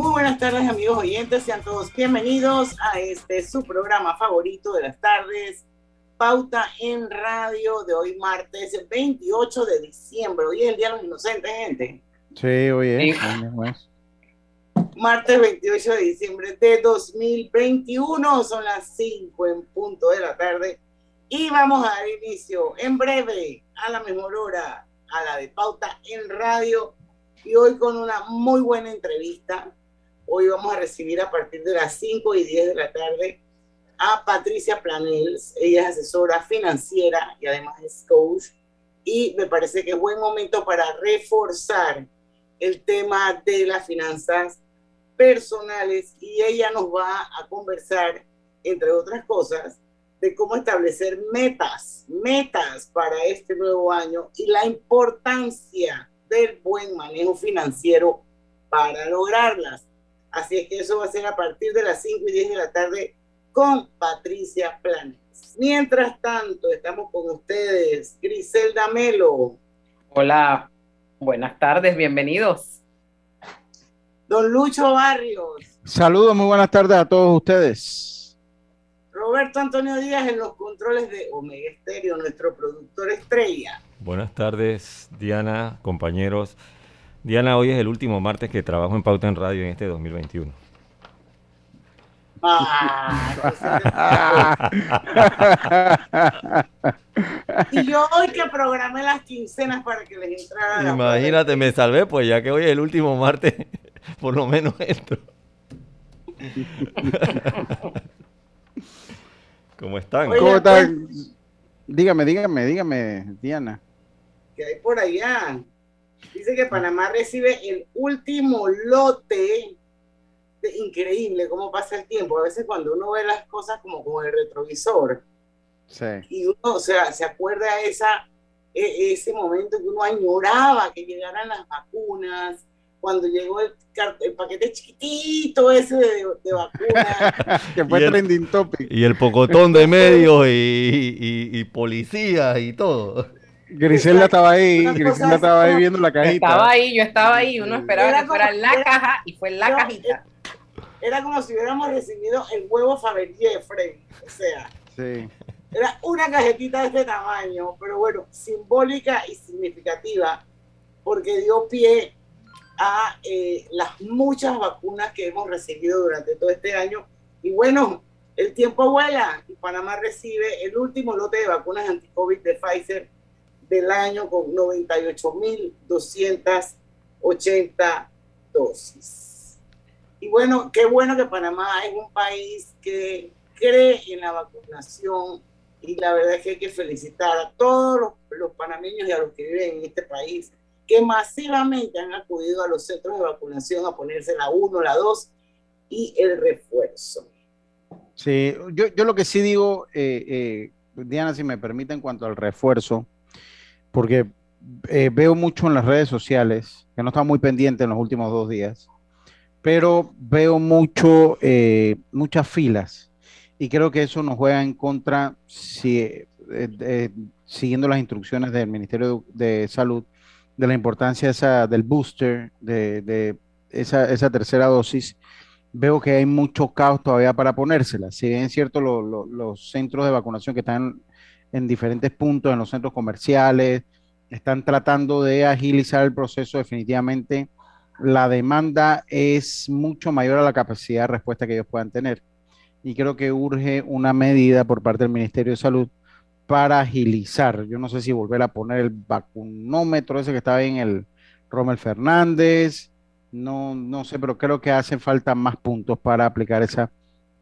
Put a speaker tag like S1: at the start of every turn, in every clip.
S1: Muy buenas tardes amigos oyentes, sean todos bienvenidos a este su programa favorito de las tardes, Pauta en Radio de hoy martes 28 de diciembre. Hoy es el Día de los Inocentes, gente.
S2: Sí, oye.
S1: Martes 28 de diciembre de 2021, son las 5 en punto de la tarde y vamos a dar inicio en breve a la mejor hora, a la de Pauta en Radio y hoy con una muy buena entrevista. Hoy vamos a recibir a partir de las 5 y 10 de la tarde a Patricia Planels. Ella es asesora financiera y además es coach. Y me parece que es buen momento para reforzar el tema de las finanzas personales y ella nos va a conversar, entre otras cosas, de cómo establecer metas, metas para este nuevo año y la importancia del buen manejo financiero para lograrlas. Así es que eso va a ser a partir de las 5 y 10 de la tarde con Patricia Planes. Mientras tanto, estamos con ustedes, Griselda Melo.
S3: Hola, buenas tardes, bienvenidos.
S1: Don Lucho Barrios.
S2: Saludos, muy buenas tardes a todos ustedes.
S1: Roberto Antonio Díaz en los controles de Omega Estéreo, nuestro productor estrella.
S4: Buenas tardes, Diana, compañeros. Diana, hoy es el último martes que trabajo en Pauta en Radio en este 2021.
S1: Ah, y yo hoy que programé las quincenas para que les entrara.
S4: Imagínate, me salvé, pues ya que hoy es el último martes, por lo menos entro. ¿Cómo están?
S2: ¿Cómo
S1: pues,
S2: están? Dígame, dígame, dígame, Diana.
S1: que hay por allá. Dice que Panamá recibe el último lote. De, increíble cómo pasa el tiempo. A veces cuando uno ve las cosas como con el retrovisor
S2: Sí.
S1: y uno o sea, se acuerda de esa, e- ese momento que uno añoraba que llegaran las vacunas, cuando llegó el, el paquete chiquitito ese de, de vacunas.
S2: que fue
S4: Y el-
S2: trending topic.
S4: Y el pocotón de medios y, y, y policías y todo.
S2: Griselda estaba ahí, Griselda estaba ahí viendo la cajita.
S3: Estaba ahí, yo estaba ahí, uno esperaba
S1: Era
S3: que fuera la
S1: era-
S3: caja y fue la
S1: No,
S3: cajita.
S1: Era como si hubiéramos recibido el huevo Fabergé, Freddy. O sea,
S2: Sí.
S1: Era una cajetita de este tamaño, pero bueno, simbólica y significativa, porque dio pie a eh, las muchas vacunas que hemos recibido durante todo este año. Y bueno, el tiempo vuela y Panamá recibe el último lote de vacunas anti-COVID de Pfizer del año con 98.280 dosis. Y bueno, qué bueno que Panamá es un país que cree en la vacunación y la verdad es que hay que felicitar a todos los, los panameños y a los que viven en este país que masivamente han acudido a los centros de vacunación a ponerse la 1, la 2 y el refuerzo.
S2: Sí, yo, yo lo que sí digo, eh, eh, Diana, si me permite, en cuanto al refuerzo, porque eh, veo mucho en las redes sociales, que no estaba muy pendiente en los últimos dos días, pero veo mucho, eh, muchas filas y creo que eso nos juega en contra si, eh, eh, siguiendo las instrucciones del Ministerio de, Salud de la importancia esa, del booster, de, esa, tercera dosis veo que hay mucho caos todavía para ponérsela. Si bien es cierto, lo- lo- los centros de vacunación que están en diferentes puntos, en los centros comerciales, están tratando de agilizar el proceso, definitivamente la demanda es mucho mayor a la capacidad de respuesta que ellos puedan tener. Y creo que urge una medida por parte del Ministerio de Salud para agilizar. Yo no sé si volver a poner el vacunómetro ese que estaba en el Rommel Fernández, no, no sé, pero creo que hacen falta más puntos para aplicar esa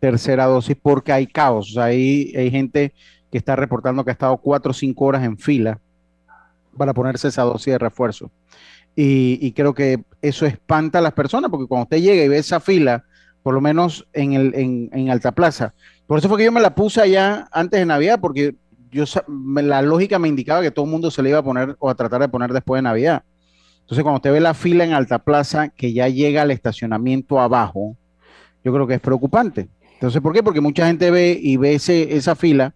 S2: tercera dosis porque hay caos. O sea, hay, hay gente que está reportando que ha estado cuatro o cinco horas en fila para ponerse esa dosis de refuerzo. Y, y creo que eso espanta a las personas, porque cuando usted llega y ve esa fila, por lo menos en, el, en, en Alta Plaza, por eso fue que yo me la puse allá antes de Navidad, porque yo la lógica me indicaba que todo el mundo se le iba a poner o a tratar de poner después de Navidad. Entonces, cuando usted ve la fila en Alta Plaza que ya llega al estacionamiento abajo, yo creo que es preocupante. Entonces, ¿por qué? Porque mucha gente ve y ve ese, esa fila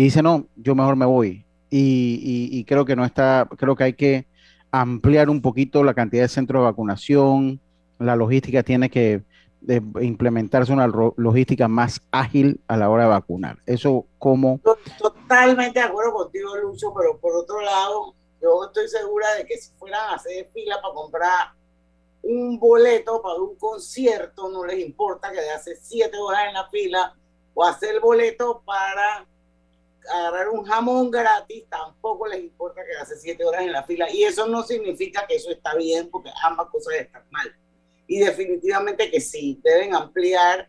S2: y dice, no, yo mejor me voy. Y, creo que no está, creo que hay que ampliar un poquito la cantidad de centros de vacunación. La logística tiene que eh, implementarse una logística más ágil a la hora de vacunar. Eso como
S1: To- Totalmente de acuerdo contigo, Lucho, pero por otro lado, yo estoy segura de que si fueran a hacer fila para comprar un boleto para un concierto, no les importa que de hace siete horas en la fila o hacer el boleto para agarrar un jamón gratis, tampoco les importa que hace siete horas en la fila. Y eso no significa que eso está bien, porque ambas cosas están mal. Y definitivamente que sí, deben ampliar,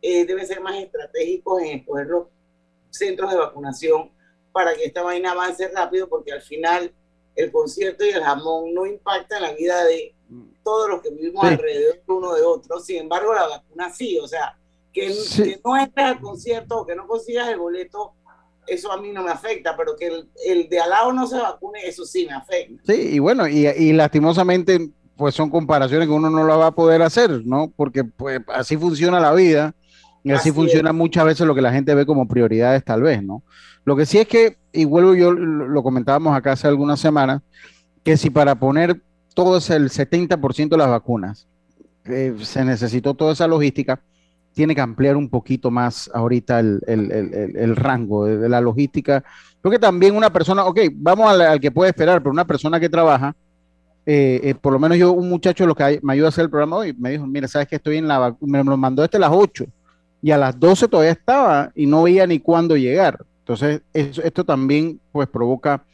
S1: eh, deben ser más estratégicos en escoger los centros de vacunación para que esta vaina avance rápido, porque al final el concierto y el jamón no impactan la vida de todos los que vivimos
S2: Sí.
S1: alrededor de uno de otro. Sin embargo, la vacuna sí, o sea, que,
S2: Sí.
S1: que no entres al concierto o que no consigas el boleto, eso a mí no me afecta, pero que el, el de al lado no se vacune, eso sí me afecta.
S2: Sí, y bueno, y, y lastimosamente, pues son comparaciones que uno no la va a poder hacer, ¿no? Porque pues así funciona la vida y así,
S1: Así
S2: funciona
S1: es.
S2: muchas veces lo que la gente ve como prioridades, tal vez, ¿no? Lo que sí es que, y vuelvo yo, lo comentábamos acá hace algunas semanas, que si para poner todo el 70% de las vacunas eh, se necesitó toda esa logística, tiene que ampliar un poquito más ahorita el, el- el- rango de, la logística. Creo que también una persona, ok, vamos al, que puede esperar, pero una persona que trabaja, eh, eh, por lo menos yo, un muchacho lo que me ayuda a hacer el programa hoy, me dijo, mira, sabes que estoy en la me lo mandó este a las 8 y a las 12 todavía estaba y no veía ni cuándo llegar. Entonces, esto también pues provoca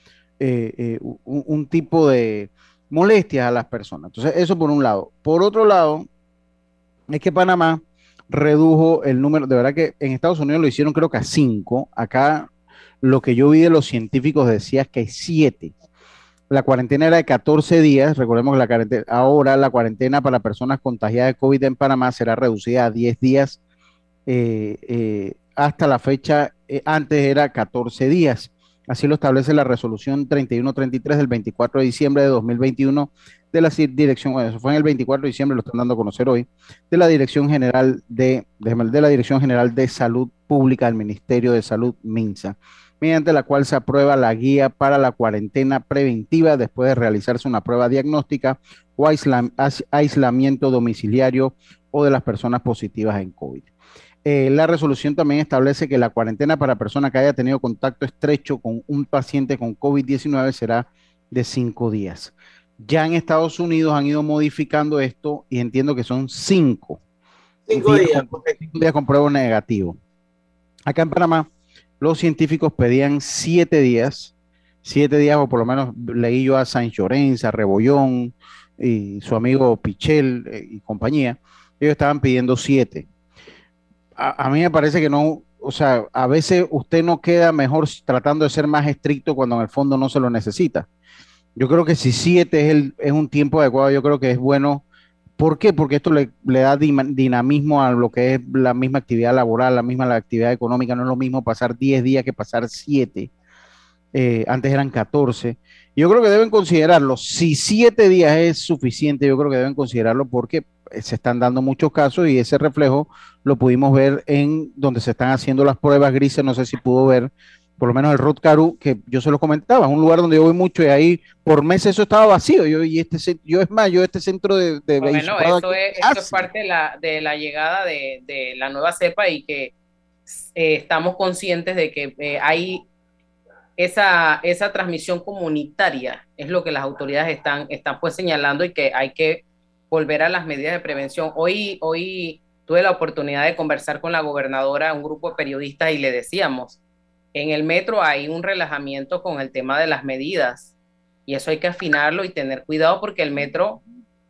S2: eh, un tipo de molestias a las personas. Entonces, eso por un lado. Por otro lado, es que Panamá redujo el número, de verdad que en Estados Unidos lo hicieron creo que a 5, acá lo que yo vi de los científicos decía que hay 7. La cuarentena era de 14 días, recordemos que la cuarentena, ahora la cuarentena para personas contagiadas de COVID en Panamá será reducida a 10 días, eh, eh, hasta la fecha, eh, antes era 14 días. Así lo establece la resolución 3133 del 24 de diciembre de 2021 de la ci- dirección, bueno, eso fue en el 24 de diciembre, lo están dando a conocer hoy, de la Dirección General de, de la Dirección General de Salud Pública del Ministerio de Salud, MINSA, mediante la cual se aprueba la guía para la cuarentena preventiva después de realizarse una prueba diagnóstica o aisla- ais- aislamiento domiciliario o de las personas positivas en COVID. Eh, la resolución también establece que la cuarentena para persona que haya tenido contacto estrecho con un paciente con COVID-19 será de cinco días. Ya en Estados Unidos han ido modificando esto y entiendo que son cinco
S1: Cinco
S2: Días
S1: días,
S2: con-
S1: correcto.
S2: días con prueba negativo. Acá en Panamá, los científicos pedían siete días, siete días, o por lo menos leí yo a San Llorenza, Rebollón y su amigo Pichel eh, y compañía, ellos estaban pidiendo siete. A, a mí me parece que no, o sea, a veces usted no queda mejor tratando de ser más estricto cuando en el fondo no se lo necesita. Yo creo que si siete es, el, es un tiempo adecuado, yo creo que es bueno. ¿Por qué? Porque esto le, le da dinamismo a lo que es la misma actividad laboral, la misma la actividad económica. No es lo mismo pasar 10 días que pasar 7. antes eran 14. Yo creo que deben considerarlo. Si 7 días es suficiente, yo creo que deben considerarlo porque eh, se están dando muchos casos y ese reflejo lo pudimos ver en donde se están haciendo las pruebas grises. No sé si pudo ver por lo menos el Rot Caru, que yo se lo comentaba, es un lugar donde yo voy mucho y ahí por meses eso estaba vacío. Yo, y este, yo es más, yo este centro de, de
S3: Bueno, eso es,
S2: ¿qué
S3: eso es parte de la, de la llegada de, de la nueva cepa y que eh, estamos conscientes de que eh, hay esa, esa transmisión comunitaria, es lo que las autoridades están, están pues señalando y que hay que volver a las medidas de prevención. Hoy, hoy tuve la oportunidad de conversar con la gobernadora, un grupo de periodistas, y le decíamos, en el metro hay un relajamiento con el tema de las medidas y eso hay que afinarlo y tener cuidado porque el metro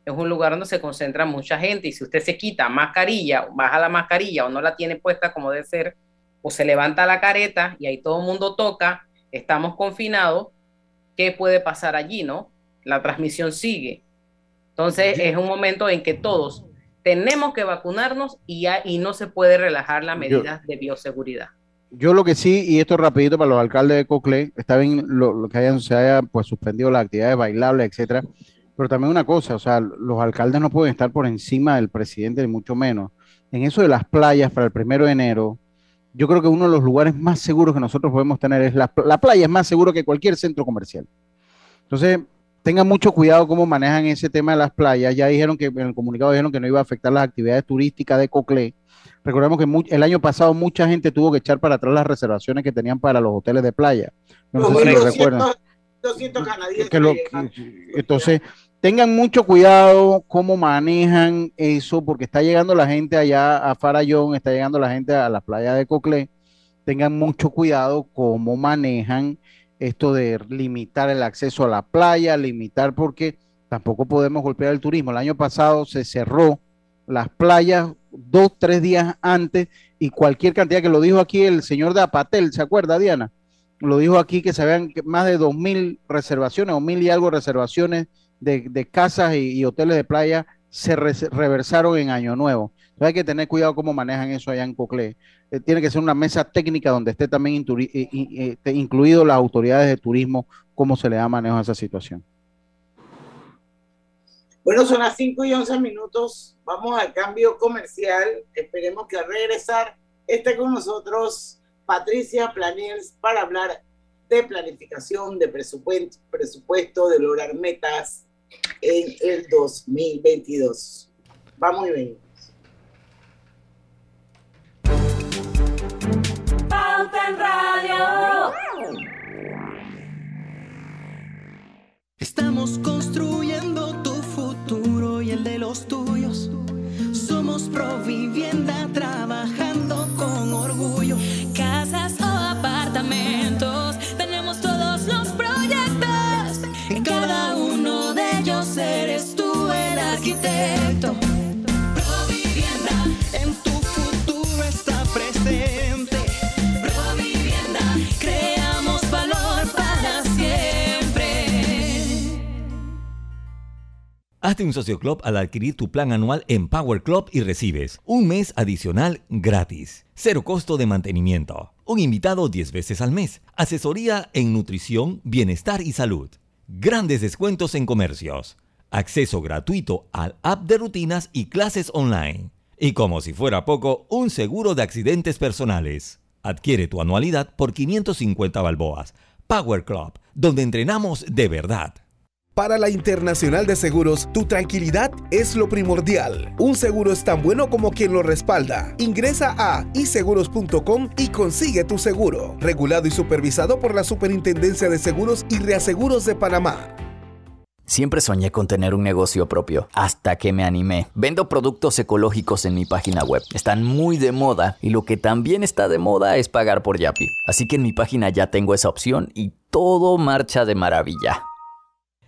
S3: es un lugar donde se concentra mucha gente y si usted se quita mascarilla, baja la mascarilla o no la tiene puesta como debe ser, o se levanta la careta y ahí todo el mundo toca, estamos confinados, ¿qué puede pasar allí, no? la transmisión sigue. Entonces es un momento en que todos tenemos que vacunarnos y, ya, y no se puede relajar las medidas de bioseguridad.
S2: Yo lo que sí, y esto rapidito para los alcaldes de Coclé, está bien lo, que hayan, se haya pues suspendido las actividades bailables, etcétera, pero también una cosa, o sea, los alcaldes no pueden estar por encima del presidente, ni mucho menos. En eso de las playas para el primero de enero, yo creo que uno de los lugares más seguros que nosotros podemos tener es la, la playa, es más seguro que cualquier centro comercial. Entonces, tengan mucho cuidado cómo manejan ese tema de las playas. Ya dijeron que en el comunicado dijeron que no iba a afectar las actividades turísticas de Coclé. Recordemos que el año pasado mucha gente tuvo que echar para atrás las reservaciones que tenían para los hoteles de playa. No sé si lo
S1: 200,
S2: recuerdan.
S1: 200 canadienses.
S2: Que lo-
S1: llegan.
S2: entonces, tengan mucho cuidado cómo manejan eso, porque está llegando la gente allá a Farallón, está llegando la gente a la playa de Coclé. Tengan mucho cuidado cómo manejan esto de limitar el acceso a la playa, limitar porque tampoco podemos golpear el turismo. El año pasado se cerró las playas dos, tres días antes y cualquier cantidad que lo dijo aquí el señor de Apatel, ¿se acuerda, Diana? Lo dijo aquí que se habían más de dos mil reservaciones o mil y algo reservaciones de, de casas y, hoteles de playa se re- reversaron en Año Nuevo. Entonces hay que tener cuidado cómo manejan eso allá en Coclé. Eh, tiene que ser una mesa técnica donde esté también eh, eh, incluido las autoridades de turismo, cómo se le da manejo a esa situación.
S1: Bueno, son las 5 y 11 minutos. Vamos al cambio comercial. Esperemos que al regresar esté con nosotros Patricia Planiers para hablar de planificación, de presupuesto, presupuesto de lograr metas en el 2022. Vamos y venimos.
S5: Pauta en Radio.
S6: Estamos construyendo tu de los tuyos. Somos Provivienda trabajando con orgullo.
S7: Casas o apartamentos, tenemos todos los proyectos.
S6: En cada uno de ellos eres tú el arquitecto.
S8: Hazte un socio club al adquirir tu plan anual en Power Club y recibes un mes adicional gratis, cero costo de mantenimiento, un invitado 10 veces al mes, asesoría en nutrición, bienestar y salud, grandes descuentos en comercios, acceso gratuito al app de rutinas y clases online, y como si fuera poco, un seguro de accidentes personales. Adquiere tu anualidad por 550 balboas. Power Club, donde entrenamos de verdad.
S9: Para la Internacional de Seguros, tu tranquilidad es lo primordial. Un seguro es tan bueno como quien lo respalda. Ingresa a iseguros.com y consigue tu seguro. Regulado y supervisado por la Superintendencia de Seguros y Reaseguros de Panamá.
S10: Siempre soñé con tener un negocio propio, hasta que me animé. Vendo productos ecológicos en mi página web. Están muy de moda y lo que también está de moda es pagar por Yapi. Así que en mi página ya tengo esa opción y todo marcha de maravilla.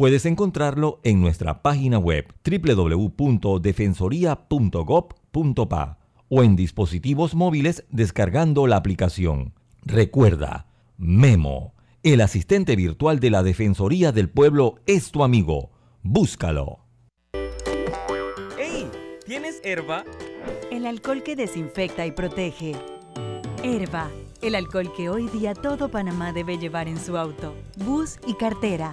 S8: Puedes encontrarlo en nuestra página web www.defensoría.gov.pa o en dispositivos móviles descargando la aplicación. Recuerda, Memo, el asistente virtual de la Defensoría del Pueblo es tu amigo. Búscalo.
S11: ¡Ey! ¿Tienes herba?
S12: El alcohol que desinfecta y protege. Herba, el alcohol que hoy día todo Panamá debe llevar en su auto, bus y cartera.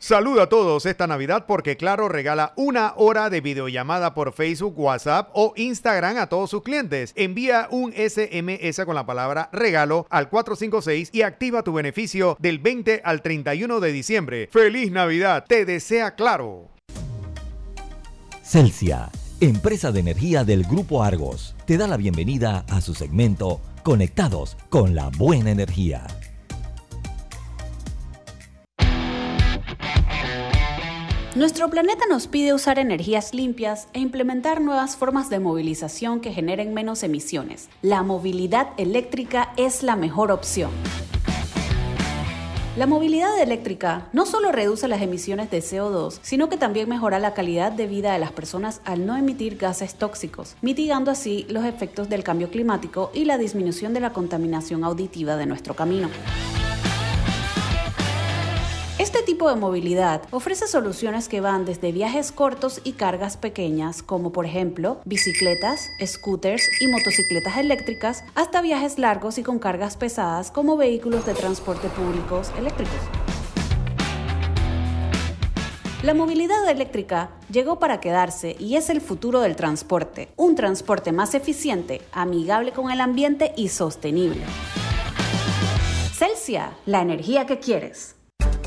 S13: Saluda a todos esta Navidad porque Claro regala una hora de videollamada por Facebook, WhatsApp o Instagram a todos sus clientes. Envía un SMS con la palabra regalo al 456 y activa tu beneficio del 20 al 31 de diciembre. ¡Feliz Navidad! Te desea Claro.
S8: Celsia, empresa de energía del Grupo Argos, te da la bienvenida a su segmento Conectados con la Buena Energía.
S14: Nuestro planeta nos pide usar energías limpias e implementar nuevas formas de movilización que generen menos emisiones. La movilidad eléctrica es la mejor opción. La movilidad eléctrica no solo reduce las emisiones de CO2, sino que también mejora la calidad de vida de las personas al no emitir gases tóxicos, mitigando así los efectos del cambio climático y la disminución de la contaminación auditiva de nuestro camino. Este tipo de movilidad ofrece soluciones que van desde viajes cortos y cargas pequeñas, como por ejemplo bicicletas, scooters y motocicletas eléctricas, hasta viajes largos y con cargas pesadas como vehículos de transporte públicos eléctricos. La movilidad eléctrica llegó para quedarse y es el futuro del transporte, un transporte más eficiente, amigable con el ambiente y sostenible. Celsia, la energía que quieres.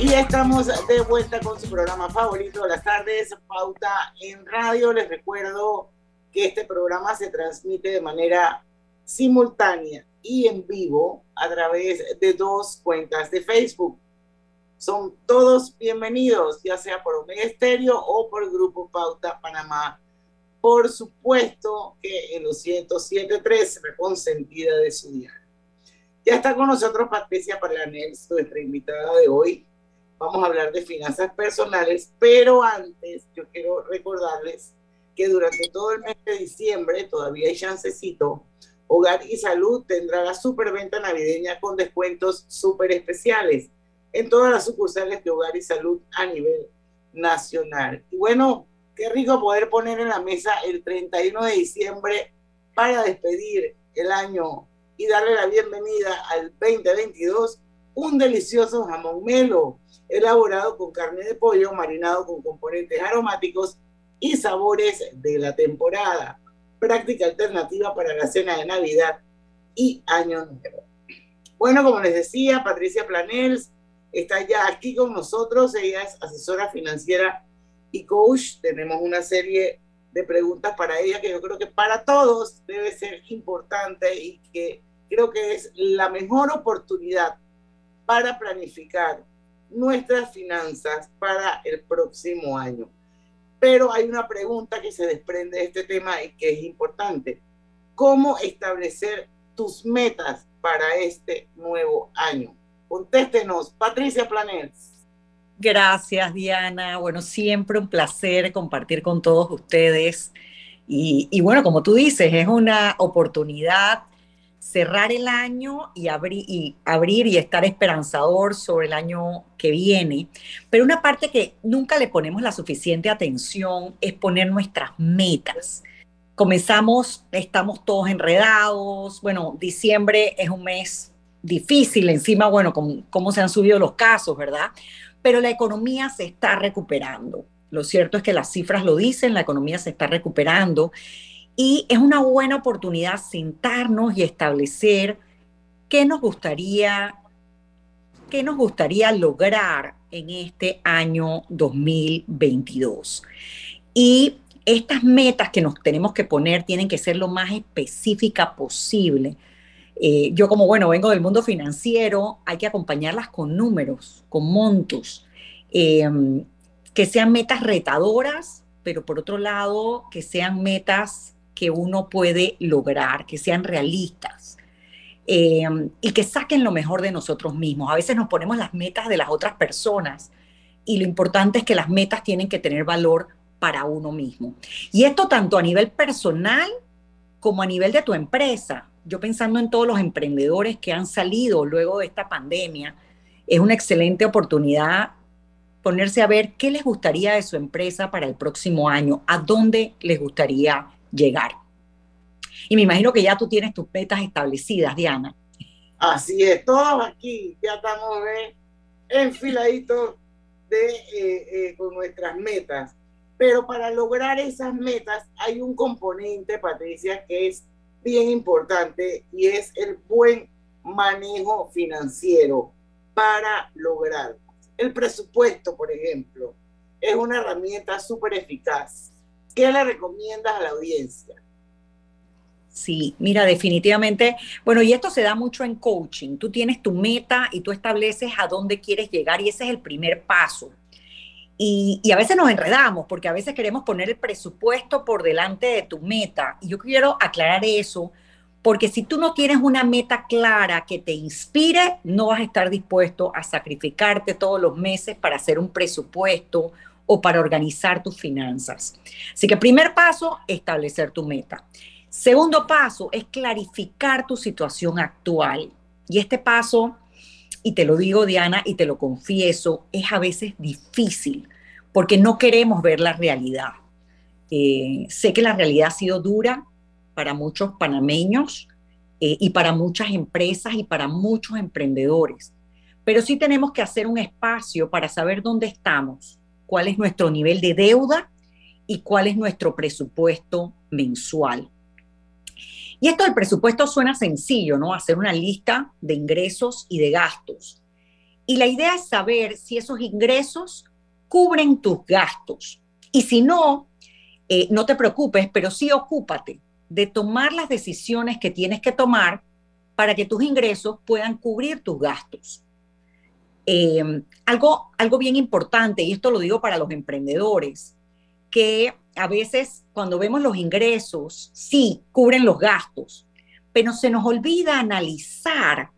S1: Y ya estamos de vuelta con su programa favorito de las tardes, Pauta en Radio. Les recuerdo que este programa se transmite de manera simultánea y en vivo a través de dos cuentas de Facebook. Son todos bienvenidos, ya sea por Omega Estéreo o por Grupo Pauta Panamá. Por supuesto que en los 107.3, consentida de su día. Ya está con nosotros Patricia Parlanels, nuestra invitada de hoy. Vamos a hablar de finanzas personales, pero antes yo quiero recordarles que durante todo el mes de diciembre, todavía hay chancecito, Hogar y Salud tendrá la superventa navideña con descuentos súper especiales en todas las sucursales de Hogar y Salud a nivel nacional. Y bueno, qué rico poder poner en la mesa el 31 de diciembre para despedir el año y darle la bienvenida al 2022 un delicioso jamón melo elaborado con carne de pollo marinado con componentes aromáticos y sabores de la temporada. Práctica alternativa para la cena de Navidad y Año Nuevo. Bueno, como les decía, Patricia Planels está ya aquí con nosotros. Ella es asesora financiera y coach. Tenemos una serie de preguntas para ella que yo creo que para todos debe ser importante y que creo que es la mejor oportunidad para planificar nuestras finanzas para el próximo año. Pero hay una pregunta que se desprende de este tema y que es importante. ¿Cómo establecer tus metas para este nuevo año? Contéstenos, Patricia Planels.
S15: Gracias, Diana. Bueno, siempre un placer compartir con todos ustedes. Y, y, bueno, como tú dices, es una oportunidad cerrar el año y, abrir y abrir y estar esperanzador sobre el año que viene. Pero una parte que nunca le ponemos la suficiente atención es poner nuestras metas. Comenzamos, estamos todos enredados. Bueno, diciembre es un mes difícil, encima, bueno, con cómo se han subido los casos, ¿verdad? Pero la economía se está recuperando. Lo cierto es que las cifras lo dicen, la economía se está recuperando y es una buena oportunidad sentarnos y establecer qué nos gustaría, qué nos gustaría lograr en este año 2022. Y estas metas que nos tenemos que poner tienen que ser lo más específica posible. Eh, yo como, bueno, vengo del mundo financiero, hay que acompañarlas con números, con montos, eh, que sean metas retadoras, pero por otro lado, que sean metas que uno puede lograr, que sean realistas eh, y que saquen lo mejor de nosotros mismos. A veces nos ponemos las metas de las otras personas y lo importante es que las metas tienen que tener valor para uno mismo. Y esto tanto a nivel personal como a nivel de tu empresa. Yo pensando en todos los emprendedores que han salido luego de esta pandemia, es una excelente oportunidad ponerse a ver qué les gustaría de su empresa para el próximo año, a dónde les gustaría llegar. Y me imagino que ya tú tienes tus metas establecidas, Diana.
S1: Así es, todos aquí ya estamos ¿eh? enfiladitos de, eh, eh, con nuestras metas. Pero para lograr esas metas hay un componente, Patricia, que es bien importante y es el buen manejo financiero para lograr. El presupuesto, por ejemplo, es una herramienta súper eficaz ¿Qué le recomiendas a la audiencia?
S15: Sí, mira, definitivamente, bueno, y esto se da mucho en coaching. Tú tienes tu meta y tú estableces a dónde quieres llegar y ese es el primer paso. Y, a veces nos enredamos porque a veces queremos poner el presupuesto por delante de tu meta. Y yo quiero aclarar eso porque si tú no tienes una meta clara que te inspire, no vas a estar dispuesto a sacrificarte todos los meses para hacer un presupuesto o para organizar tus finanzas. Así que primer paso, establecer tu meta. Segundo paso es clarificar tu situación actual. Y este paso, y te lo digo Diana y te lo confieso, es a veces difícil porque no queremos ver la realidad. Eh, sé que la realidad ha sido dura para muchos panameños eh, y para muchas empresas y para muchos emprendedores, pero sí tenemos que hacer un espacio para saber dónde estamos cuál es nuestro nivel de deuda y cuál es nuestro presupuesto mensual. Y esto del presupuesto suena sencillo, ¿no? Hacer una lista de ingresos y de gastos. Y la idea es saber si esos ingresos cubren tus gastos. Y si no, eh, no te preocupes, pero sí ocúpate de tomar las decisiones que tienes que tomar para que tus ingresos puedan cubrir tus gastos. Eh, algo, algo bien importante, y esto lo digo para los emprendedores, que a veces cuando vemos los ingresos, sí, cubren los gastos, pero se nos olvida analizar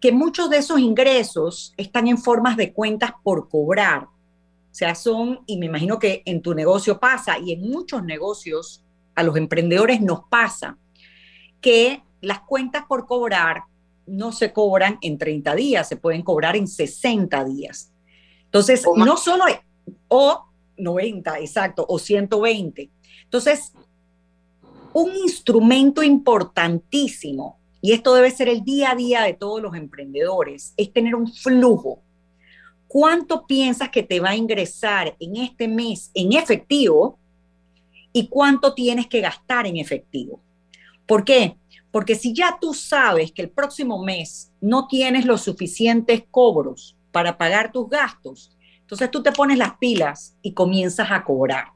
S15: que muchos de esos ingresos están en formas de cuentas por cobrar. O sea, son, y me imagino que en tu negocio pasa, y en muchos negocios a los emprendedores nos pasa, que las cuentas por cobrar no se cobran en 30 días, se pueden cobrar en 60 días. Entonces, no solo, o 90, exacto, o 120. Entonces, un instrumento importantísimo, y esto debe ser el día a día de todos los emprendedores, es tener un flujo. ¿Cuánto piensas que te va a ingresar en este mes en efectivo y cuánto tienes que gastar en efectivo? ¿Por qué? Porque si ya tú sabes que el próximo mes no tienes los suficientes cobros para pagar tus gastos, entonces tú te pones las pilas y comienzas a cobrar.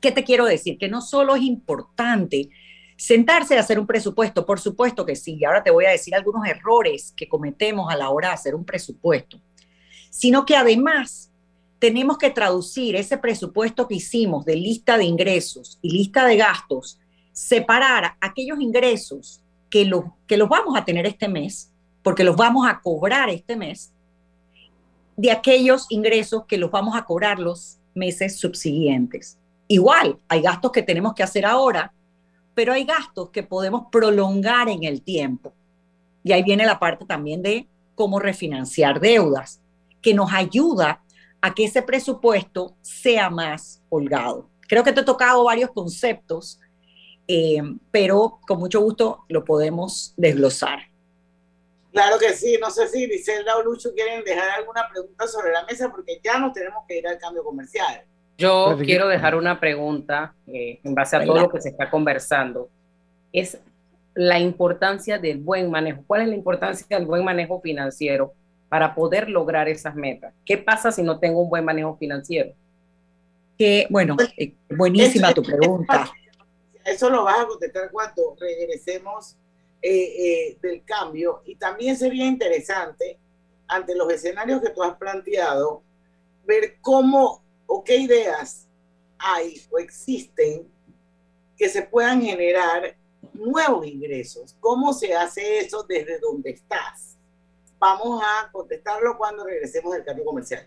S15: ¿Qué te quiero decir? Que no solo es importante sentarse a hacer un presupuesto, por supuesto que sí, y ahora te voy a decir algunos errores que cometemos a la hora de hacer un presupuesto, sino que además tenemos que traducir ese presupuesto que hicimos de lista de ingresos y lista de gastos separar aquellos ingresos que, que los vamos a tener este mes, porque los vamos a cobrar este mes, de aquellos ingresos que los vamos a cobrar los meses subsiguientes. Igual, hay gastos que tenemos que hacer ahora pero hay gastos que podemos prolongar en el tiempo. Y ahí viene la parte también de cómo refinanciar deudas, que nos ayuda a que ese presupuesto sea más holgado. Creo que te he tocado varios conceptos, eh, pero con mucho gusto lo podemos desglosar.
S1: Claro que sí, no sé si Griselda o Lucho quieren dejar alguna pregunta sobre la mesa porque ya nos tenemos que ir al cambio comercial.
S3: Yo quiero dejar una pregunta eh, en base a todo lo que se está conversando. Es la importancia del buen manejo. ¿Cuál es la importancia del buen manejo financiero para poder lograr esas metas? ¿Qué pasa si no tengo un buen manejo financiero?
S15: Que, bueno, eh, buenísima tu pregunta.
S1: Eso lo vas a contestar cuando regresemos eh, eh, del cambio. Y también sería interesante, ante los escenarios que tú has planteado, ver cómo o qué ideas hay o existen que se puedan generar nuevos ingresos. ¿Cómo se hace eso desde donde estás? Vamos a contestarlo cuando regresemos del cambio comercial.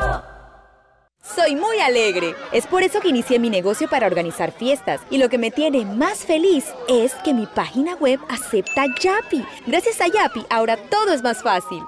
S16: Soy muy alegre. Es por eso que inicié mi negocio para organizar fiestas. Y lo que me tiene más feliz es que mi página web acepta Yapi. Gracias a Yapi, ahora todo es más fácil.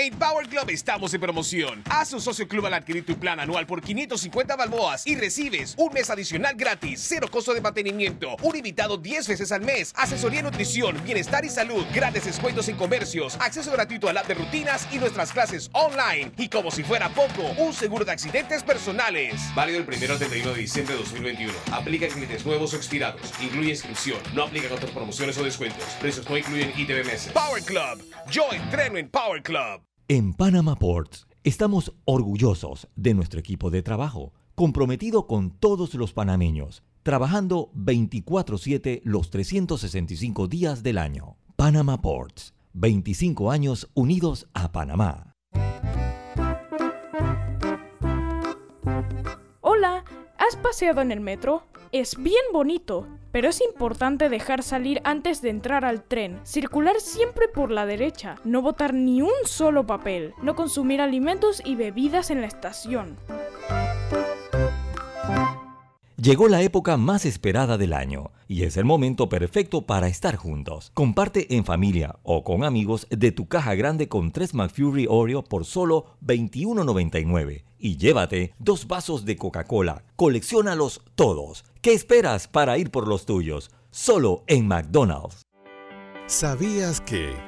S17: En Power Club estamos en promoción. Haz un socio club al adquirir tu plan anual por 550 balboas y recibes un mes adicional gratis, cero costo de mantenimiento, un invitado 10 veces al mes, asesoría nutrición, bienestar y salud, grandes descuentos en comercios, acceso gratuito al app de rutinas y nuestras clases online. Y como si fuera poco, un seguro de accidentes personales. Válido el primero al 31 de diciembre de 2021. Aplica en clientes nuevos o expirados. Incluye inscripción. No aplica otras promociones o descuentos. Precios no incluyen ITBMS. Power Club. Yo entreno en Power Club.
S8: En Panama Ports estamos orgullosos de nuestro equipo de trabajo, comprometido con todos los panameños, trabajando 24/7 los 365 días del año. Panama Ports, 25 años unidos a Panamá.
S18: Hola, ¿has paseado en el metro? Es bien bonito, pero es importante dejar salir antes de entrar al tren, circular siempre por la derecha, no botar ni un solo papel, no consumir alimentos y bebidas en la estación.
S8: Llegó la época más esperada del año y es el momento perfecto para estar juntos. Comparte en familia o con amigos de tu caja grande con 3 McFlurry Oreo por solo $21.99 y llévate dos vasos de Coca-Cola. Colecciónalos todos. ¿Qué esperas para ir por los tuyos? Solo en McDonald's.
S19: ¿Sabías que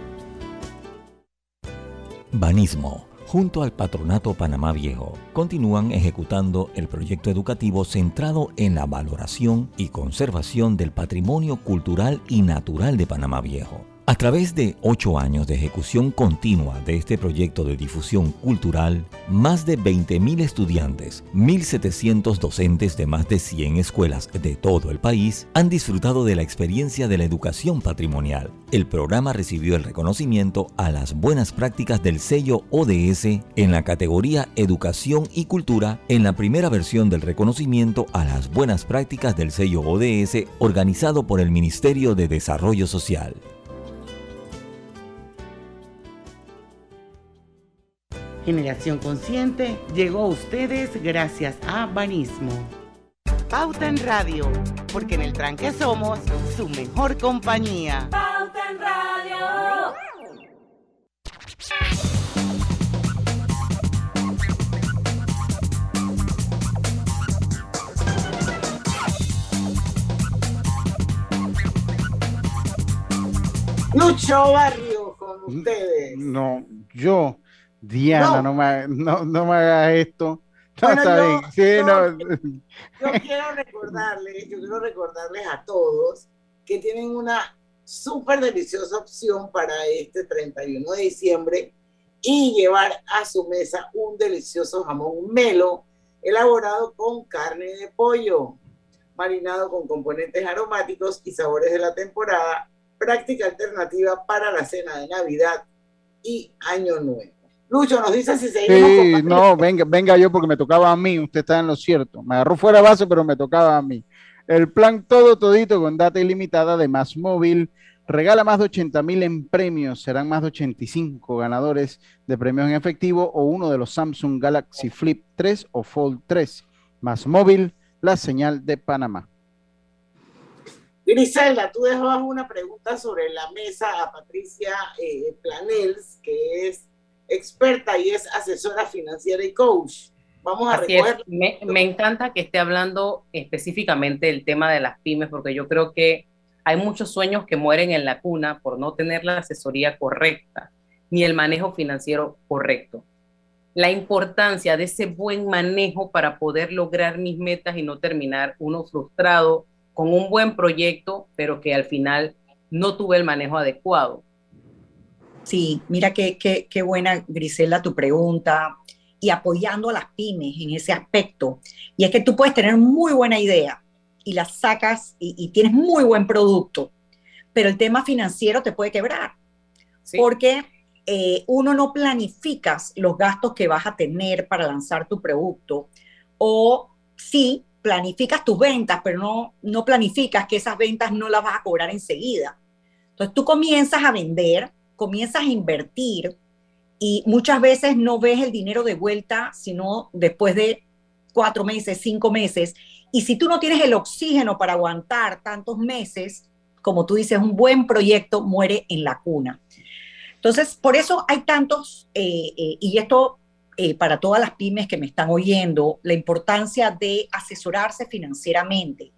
S8: Banismo, junto al Patronato Panamá Viejo, continúan ejecutando el proyecto educativo centrado en la valoración y conservación del patrimonio cultural y natural de Panamá Viejo. A través de ocho años de ejecución continua de este proyecto de difusión cultural, más de 20.000 estudiantes, 1.700 docentes de más de 100 escuelas de todo el país han disfrutado de la experiencia de la educación patrimonial. El programa recibió el reconocimiento a las buenas prácticas del sello ODS en la categoría Educación y Cultura en la primera versión del reconocimiento a las buenas prácticas del sello ODS organizado por el Ministerio de Desarrollo Social.
S1: Generación Consciente llegó a ustedes gracias a Banismo. Pauta en Radio, porque en el tranque somos su mejor compañía.
S20: Pauta en Radio.
S1: Lucho Barrio con ustedes.
S2: No, yo, Diana,
S1: No.
S2: no, me, no, no me hagas esto. No,
S1: Bueno,
S2: está
S1: yo-
S2: bien. Sí,
S1: yo-
S2: no.
S1: Yo quiero recordarles, yo quiero recordarles a todos que tienen una súper deliciosa opción para este 31 de diciembre y llevar a su mesa un delicioso jamón melo elaborado con carne de pollo, marinado con componentes aromáticos y sabores de la temporada, práctica alternativa para la cena de Navidad y Año Nuevo. Lucho, nos dice si seguimos
S2: Sí,
S1: con
S2: no, venga, venga yo porque me tocaba a mí, usted está en lo cierto. Me agarró fuera base, pero me tocaba a mí. El plan todo todito con data ilimitada de Más Móvil regala más de 80 mil en premios, serán más de 85 ganadores de premios en efectivo o uno de los Samsung Galaxy Flip 3 o Fold 3. Más Móvil, la señal de Panamá.
S1: Griselda, tú dejabas una pregunta sobre la mesa a Patricia eh, Planels, que es experta y es asesora financiera y coach. Vamos a recoger.
S3: Me, me encanta que esté hablando específicamente del tema de las pymes, porque yo creo que hay muchos sueños que mueren en la cuna por no tener la asesoría correcta ni el manejo financiero correcto. La importancia de ese buen manejo para poder lograr mis metas y no terminar uno frustrado con un buen proyecto, pero que al final no tuve el manejo adecuado.
S15: Sí, mira qué, qué, qué buena, Grisela, tu pregunta y apoyando a las pymes en ese aspecto. Y es que tú puedes tener muy buena idea y la sacas y, y tienes muy buen producto, pero el tema financiero te puede quebrar. Porque eh, uno no planificas los gastos que vas a tener para lanzar tu producto o sí planificas tus ventas, pero no, no planificas que esas ventas no las vas a cobrar enseguida. Entonces tú comienzas a vender, comienzas a invertir y muchas veces no ves el dinero de vuelta, sino después de cuatro meses, cinco meses. Y si tú no tienes el oxígeno para aguantar tantos meses, como tú dices, un buen proyecto muere en la cuna. Entonces, por eso hay tantos, eh, eh, y esto eh, para todas las pymes que me están oyendo, la importancia de asesorarse financieramente.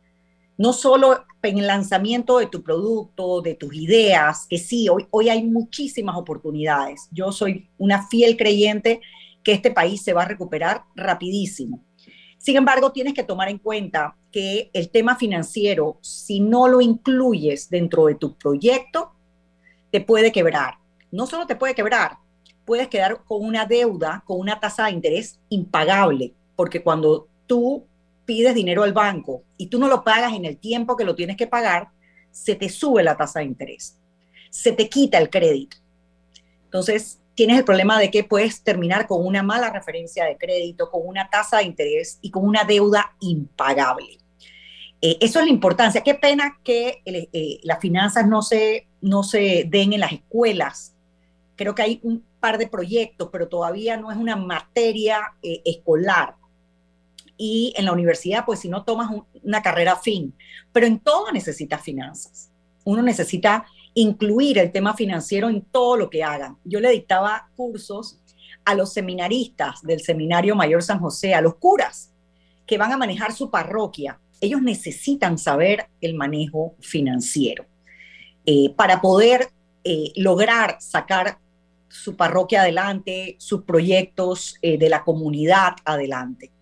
S15: No solo en el lanzamiento de tu producto, de tus ideas, que sí, hoy, hoy hay muchísimas oportunidades. Yo soy una fiel creyente que este país se va a recuperar rapidísimo. Sin embargo, tienes que tomar en cuenta que el tema financiero, si no lo incluyes dentro de tu proyecto, te puede quebrar. No solo te puede quebrar, puedes quedar con una deuda, con una tasa de interés impagable, porque cuando tú pides dinero al banco y tú no lo pagas en el tiempo que lo tienes que pagar, se te sube la tasa de interés, se te quita el crédito. Entonces, tienes el problema de que puedes terminar con una mala referencia de crédito, con una tasa de interés y con una deuda impagable. Eh, eso es la importancia. Qué pena que el, eh, las finanzas no se, no se den en las escuelas. Creo que hay un par de proyectos, pero todavía no es una materia eh, escolar. Y en la universidad, pues si no tomas un, una carrera fin, pero en todo necesitas finanzas. Uno necesita incluir el tema financiero en todo lo que hagan. Yo le dictaba cursos a los seminaristas del Seminario Mayor San José, a los curas que van a manejar su parroquia. Ellos necesitan saber el manejo financiero eh, para poder eh, lograr sacar su parroquia adelante, sus proyectos eh, de la comunidad adelante.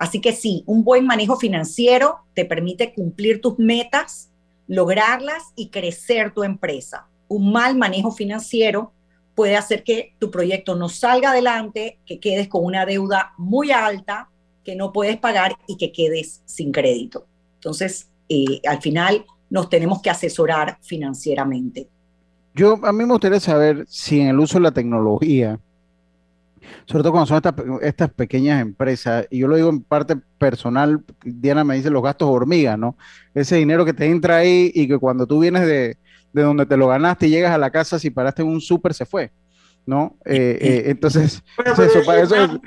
S15: Así que sí, un buen manejo financiero te permite cumplir tus metas, lograrlas y crecer tu empresa. Un mal manejo financiero puede hacer que tu proyecto no salga adelante, que quedes con una deuda muy alta que no puedes pagar y que quedes sin crédito. Entonces, eh, al final nos tenemos que asesorar financieramente.
S2: Yo, a mí me gustaría saber si en el uso de la tecnología, sobre todo cuando son estas, estas pequeñas empresas, y yo lo digo en parte personal, Diana me dice los gastos hormigas, ¿no? Ese dinero que te entra ahí y que cuando tú vienes de, de donde te lo ganaste y llegas a la casa, si paraste en un súper, se fue, ¿no? Eh, eh, entonces,
S1: Bueno,
S2: eso, para eso,
S1: más,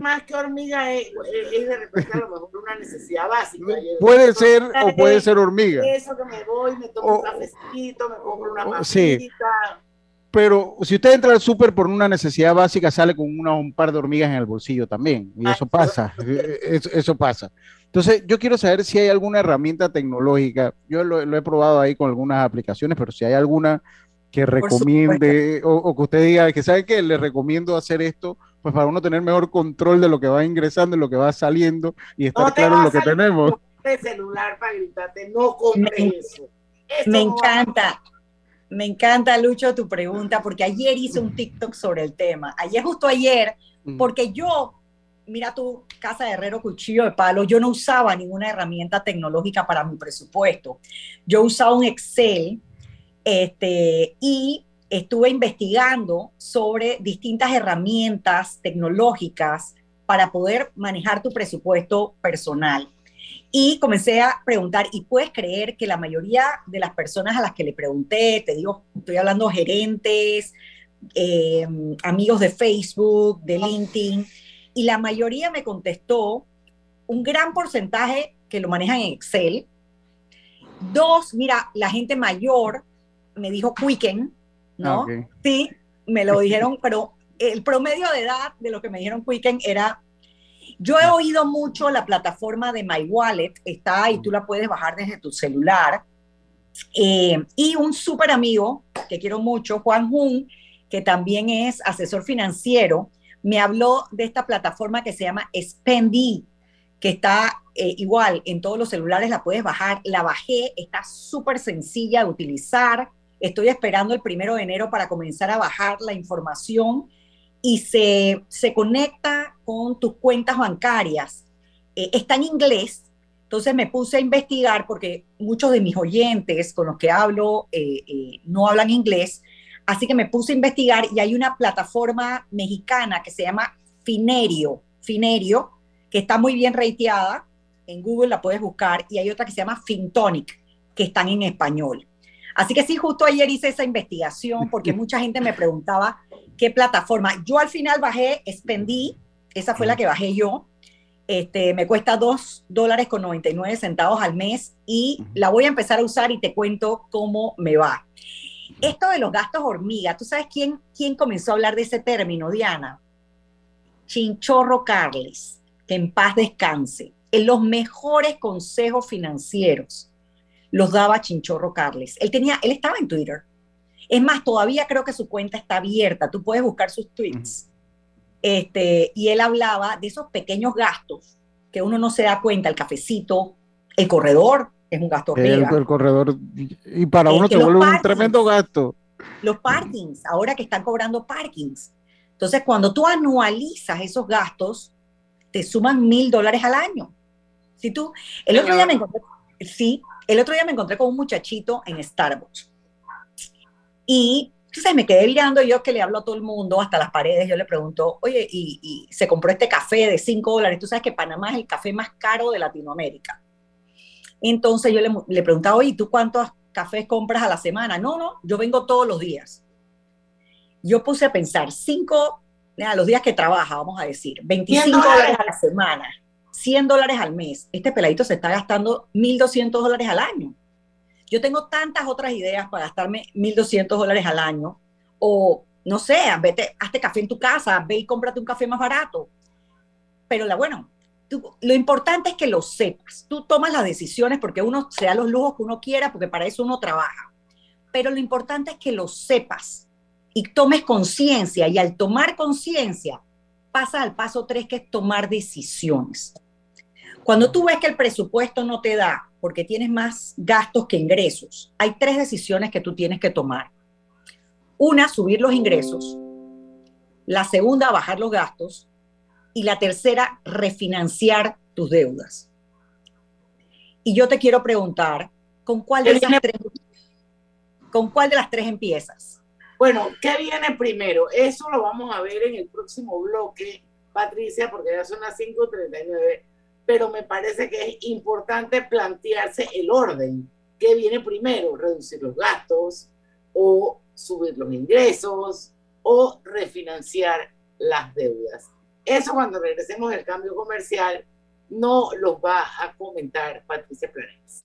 S1: más que hormiga es, es de repente a lo mejor una necesidad básica.
S21: Puede ser o puede ser hormiga.
S1: Eso que me voy, me tomo un cafecito, me compro una papita.
S21: Sí. Pero si usted entra al súper por una necesidad básica, sale con una, un par de hormigas en el bolsillo también. Y eso pasa. Eso, eso pasa. Entonces, yo quiero saber si hay alguna herramienta tecnológica. Yo lo, lo he probado ahí con algunas aplicaciones, pero si hay alguna que recomiende o, o, que usted diga que sabe que le recomiendo hacer esto, pues para uno tener mejor control de lo que va ingresando, de lo que va saliendo y estar
S1: No
S21: claro en lo que tenemos.
S1: De celular para gritarte, no compre eso. Eso
S15: Me
S1: no va-
S15: encanta. Me encanta, Lucho, tu pregunta, porque ayer hice un TikTok sobre el tema. Ayer, justo ayer, porque yo, mira tu casa de herrero cuchillo de palo, yo no usaba ninguna herramienta tecnológica para mi presupuesto. Yo usaba un Excel este, y estuve investigando sobre distintas herramientas tecnológicas para poder manejar tu presupuesto personal. Y comencé a preguntar, y puedes creer que la mayoría de las personas a las que le pregunté, te digo, estoy hablando gerentes, eh, amigos de Facebook, de LinkedIn, y la mayoría me contestó un gran porcentaje que lo manejan en Excel. Dos, mira, la gente mayor me dijo Quicken, ¿no?
S21: Ah.
S15: Sí, me lo dijeron, pero el promedio de edad de lo que me dijeron Quicken era yo he oído mucho la plataforma de My Wallet, está ahí, tú la puedes bajar desde tu celular. Eh, y un súper amigo que quiero mucho, Juan Jun, que también es asesor financiero, me habló de esta plataforma que se llama Spendy, que está eh, igual en todos los celulares, la puedes bajar. La bajé, está súper sencilla de utilizar. Estoy esperando el primero de enero para comenzar a bajar la información y se, se conecta con tus cuentas bancarias. Eh, está en inglés, entonces me puse a investigar porque muchos de mis oyentes con los que hablo eh, eh, no hablan inglés, así que me puse a investigar y hay una plataforma mexicana que se llama Finerio, Finerio, que está muy bien rateada, en Google la puedes buscar, y hay otra que se llama Fintonic, que están en español. Así que sí, justo ayer hice esa investigación porque mucha gente me preguntaba qué plataforma. Yo al final bajé Spendí, esa fue la que bajé yo. Este, me cuesta 2 dólares con 99 centavos al mes y la voy a empezar a usar y te cuento cómo me va. Esto de los gastos hormiga, ¿tú sabes quién, quién comenzó a hablar de ese término, Diana? Chinchorro Carles, que en paz descanse. En los mejores consejos financieros los daba Chinchorro Carles. Él tenía, él estaba en Twitter. Es más, todavía creo que su cuenta está abierta. Tú puedes buscar sus tweets. Este, y él hablaba de esos pequeños gastos que uno no se da cuenta. El cafecito, el corredor es un gasto
S21: El,
S15: hormiga.
S21: el corredor. Y para
S15: Es
S21: uno
S15: los
S21: vuelve un tremendo gasto.
S15: Los parkings, ahora que están cobrando parkings. Entonces, cuando tú anualizas esos gastos, te suman mil dólares al año. Si tú, el otro día me encontré, sí, el otro día me encontré con un muchachito en Starbucks. Y entonces me quedé mirando yo que le hablo a todo el mundo, hasta las paredes, yo le pregunto, oye, y, y se compró este café de 5 dólares. Tú sabes que Panamá es el café más caro de Latinoamérica. Entonces yo le, le preguntaba, oye, ¿y ¿tú cuántos cafés compras a la semana? No, no, yo vengo todos los días. Yo puse a pensar, cinco, a los días que trabaja, vamos a decir, 25 dólares a la semana, 100 dólares al mes. Este peladito se está gastando 1.200 dólares al año. Yo tengo tantas otras ideas para gastarme 1.200 dólares al año. O, no sé, vete, hazte café en tu casa, ve y cómprate un café más barato. Pero la, bueno, lo importante es que lo sepas. Tú tomas las decisiones porque uno se da los lujos que uno quiera, porque para eso uno trabaja. Pero lo importante es que lo sepas y tomes conciencia. Y al tomar conciencia, pasa al paso tres, que es tomar decisiones. Cuando tú ves que el presupuesto no te da porque tienes más gastos que ingresos, hay tres decisiones que tú tienes que tomar. Una, subir los ingresos. La segunda, bajar los gastos. Y la tercera, refinanciar tus deudas. Y yo te quiero preguntar, ¿con cuál de esas tres, con cuál de las tres empiezas?
S1: Bueno, ¿qué viene primero? Eso lo vamos a ver en el próximo bloque, Patricia, porque ya son las 5.39, pero me parece que es importante plantearse el orden. ¿Qué viene primero? ¿Reducir los gastos o subir los ingresos o refinanciar las deudas? Eso cuando regresemos del cambio comercial no los va a comentar Patricia Planes.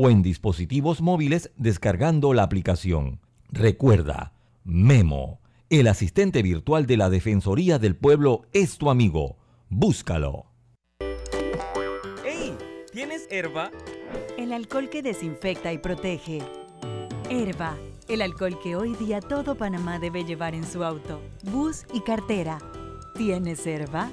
S8: o en dispositivos móviles descargando la aplicación. Recuerda, Memo, el asistente virtual de la Defensoría del Pueblo es tu amigo. Búscalo.
S11: ¡Ey! ¿Tienes herba?
S12: El alcohol que desinfecta y protege. Herba, el alcohol que hoy día todo Panamá debe llevar en su auto, bus y cartera. ¿Tienes herba?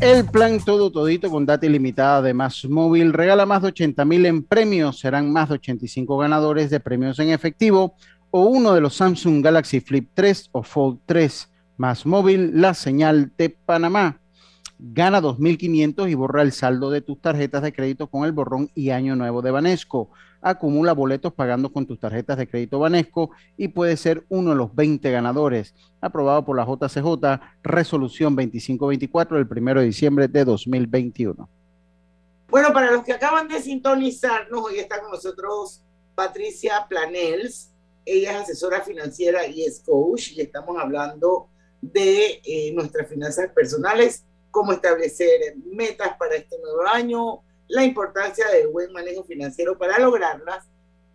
S21: El plan todo todito con data ilimitada de Más Móvil regala más de 80 mil en premios. Serán más de 85 ganadores de premios en efectivo o uno de los Samsung Galaxy Flip 3 o Fold 3. Más Móvil, la señal de Panamá. Gana 2.500 y borra el saldo de tus tarjetas de crédito con el borrón y año nuevo de Banesco. Acumula boletos pagando con tus tarjetas de crédito Banesco y puede ser uno de los 20 ganadores. Aprobado por la JCJ, resolución 2524 del 1 de diciembre de 2021.
S1: Bueno, para los que acaban de sintonizarnos, hoy está con nosotros Patricia Planels. Ella es asesora financiera y es coach y estamos hablando de eh, nuestras finanzas personales cómo establecer metas para este nuevo año, la importancia del buen manejo financiero para lograrlas.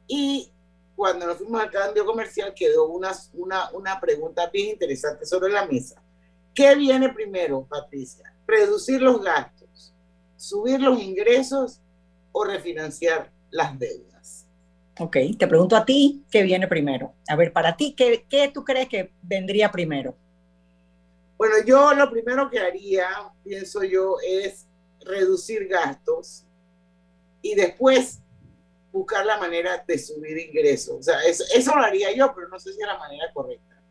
S1: Y cuando nos fuimos al cambio comercial quedó una, una, una pregunta bien interesante sobre la mesa. ¿Qué viene primero, Patricia? ¿Reducir los gastos, subir los ingresos o refinanciar las deudas?
S15: Ok, te pregunto a ti, ¿qué viene primero? A ver, para ti, ¿qué, qué tú crees que vendría primero?
S1: Bueno, yo lo primero que haría, pienso yo, es reducir gastos y después buscar la manera de subir ingresos. O sea, eso, eso lo haría yo, pero no sé si es la manera correcta.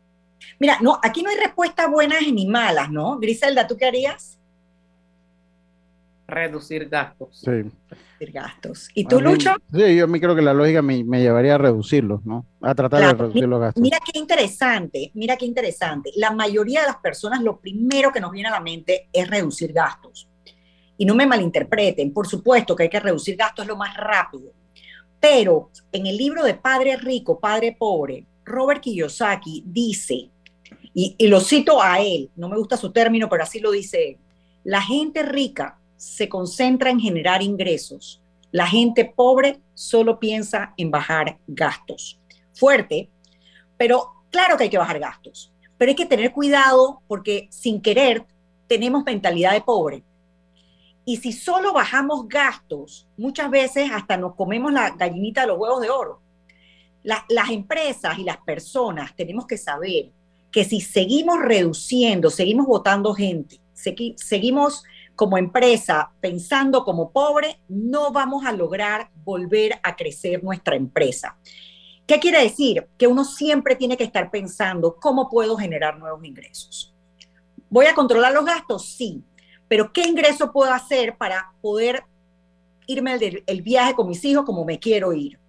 S15: Mira, no, aquí no hay respuestas buenas ni malas, ¿no? Griselda, ¿tú qué harías?
S3: Reducir gastos.
S21: Sí.
S15: Reducir gastos. ¿Y tú,
S21: mí-
S15: Lucho?
S21: Sí, yo a mí creo que la lógica me, me llevaría a reducirlos, ¿no? A tratar de reducir los gastos.
S15: Mira qué interesante, mira qué interesante. La mayoría de las personas lo primero que nos viene a la mente es reducir gastos. Y no me malinterpreten, por supuesto que hay que reducir gastos lo más rápido. Pero en el libro de Padre Rico, Padre Pobre, Robert Kiyosaki dice, y, y lo cito a él, no me gusta su término, pero así lo dice él, la gente rica se concentra en generar ingresos, la gente pobre solo piensa en bajar gastos. Fuerte, pero claro que hay que bajar gastos, pero hay que tener cuidado porque sin querer tenemos mentalidad de pobre. Y si solo bajamos gastos, muchas veces hasta nos comemos la gallinita de los huevos de oro. La- las empresas y las personas tenemos que saber que si seguimos reduciendo, seguimos votando gente, segui- seguimos como empresa pensando como pobre, no vamos a lograr volver a crecer nuestra empresa. ¿Qué quiere decir? Que uno siempre tiene que estar pensando cómo puedo generar nuevos ingresos. ¿Voy a controlar los gastos? Sí, pero ¿qué ingreso puedo hacer para poder irme el, el viaje con mis hijos como me quiero ir?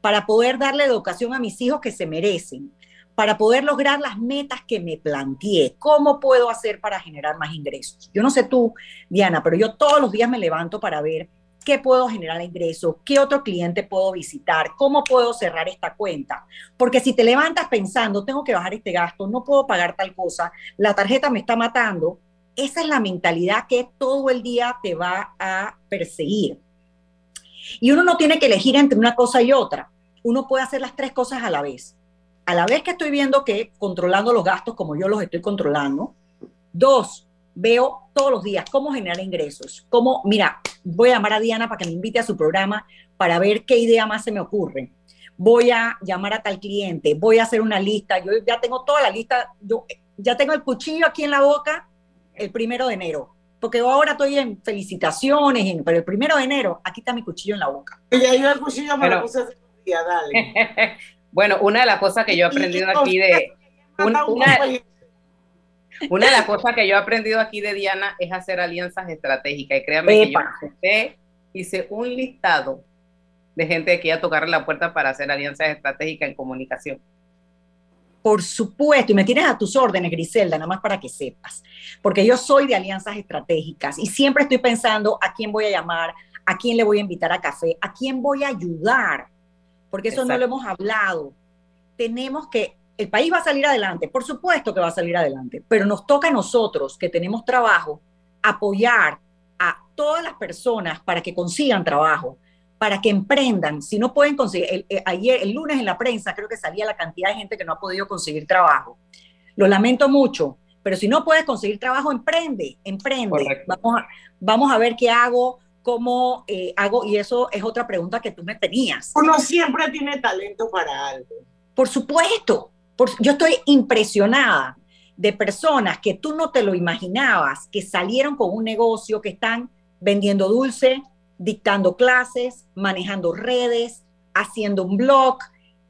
S15: Para poder darle educación a mis hijos que se merecen, para poder lograr las metas que me planteé. ¿Cómo puedo hacer para generar más ingresos? Yo no sé tú, Diana, pero yo todos los días me levanto para ver qué puedo generar ingresos, qué otro cliente puedo visitar, cómo puedo cerrar esta cuenta. Porque si te levantas pensando, tengo que bajar este gasto, no puedo pagar tal cosa, la tarjeta me está matando, esa es la mentalidad que todo el día te va a perseguir. Y uno no tiene que elegir entre una cosa y otra. Uno puede hacer las tres cosas a la vez. A la vez que estoy viendo que controlando los gastos como yo los estoy controlando. Dos, veo todos los días cómo generar ingresos. Cómo, mira, voy a llamar a Diana para que me invite a su programa para ver qué idea más se me ocurre. Voy a llamar a tal cliente, voy a hacer una lista. Yo ya tengo toda la lista. Yo ya tengo el cuchillo aquí en la boca el primero de enero. Porque yo ahora estoy en felicitaciones, en- pero el primero de enero, aquí está mi cuchillo en la boca.
S1: Ya yo el cuchillo me
S3: Pero-
S1: lo puse hace un día, dale.
S3: Bueno, una de las cosas que yo he aprendido aquí de... un- una, una de las cosas que yo he aprendido aquí de Diana es hacer alianzas estratégicas. Y créanme que yo empecé, hice un listado de gente que iba a tocarle la puerta para hacer alianzas estratégicas en comunicación.
S15: Por supuesto, y me tienes a tus órdenes, Griselda, nada más para que sepas, porque yo soy de alianzas estratégicas y siempre estoy pensando a quién voy a llamar, a quién le voy a invitar a café, a quién voy a ayudar, porque eso no lo hemos hablado. Tenemos que, el país va a salir adelante, por supuesto que va a salir adelante, pero nos toca a nosotros que tenemos trabajo apoyar a todas las personas para que consigan trabajo, para que emprendan. Si no pueden conseguir, el- el- ayer, el lunes en la prensa, creo que salía la cantidad de gente que no ha podido conseguir trabajo. Lo lamento mucho, pero si no puedes conseguir trabajo, emprende, emprende. Vamos a, vamos a ver qué hago, cómo eh, hago, y eso es otra pregunta que tú me tenías.
S1: Uno siempre tiene talento para algo.
S15: Por supuesto. Por- yo estoy impresionada de personas que tú no te lo imaginabas, que salieron con un negocio, que están vendiendo dulce, dictando clases, manejando redes, haciendo un blog,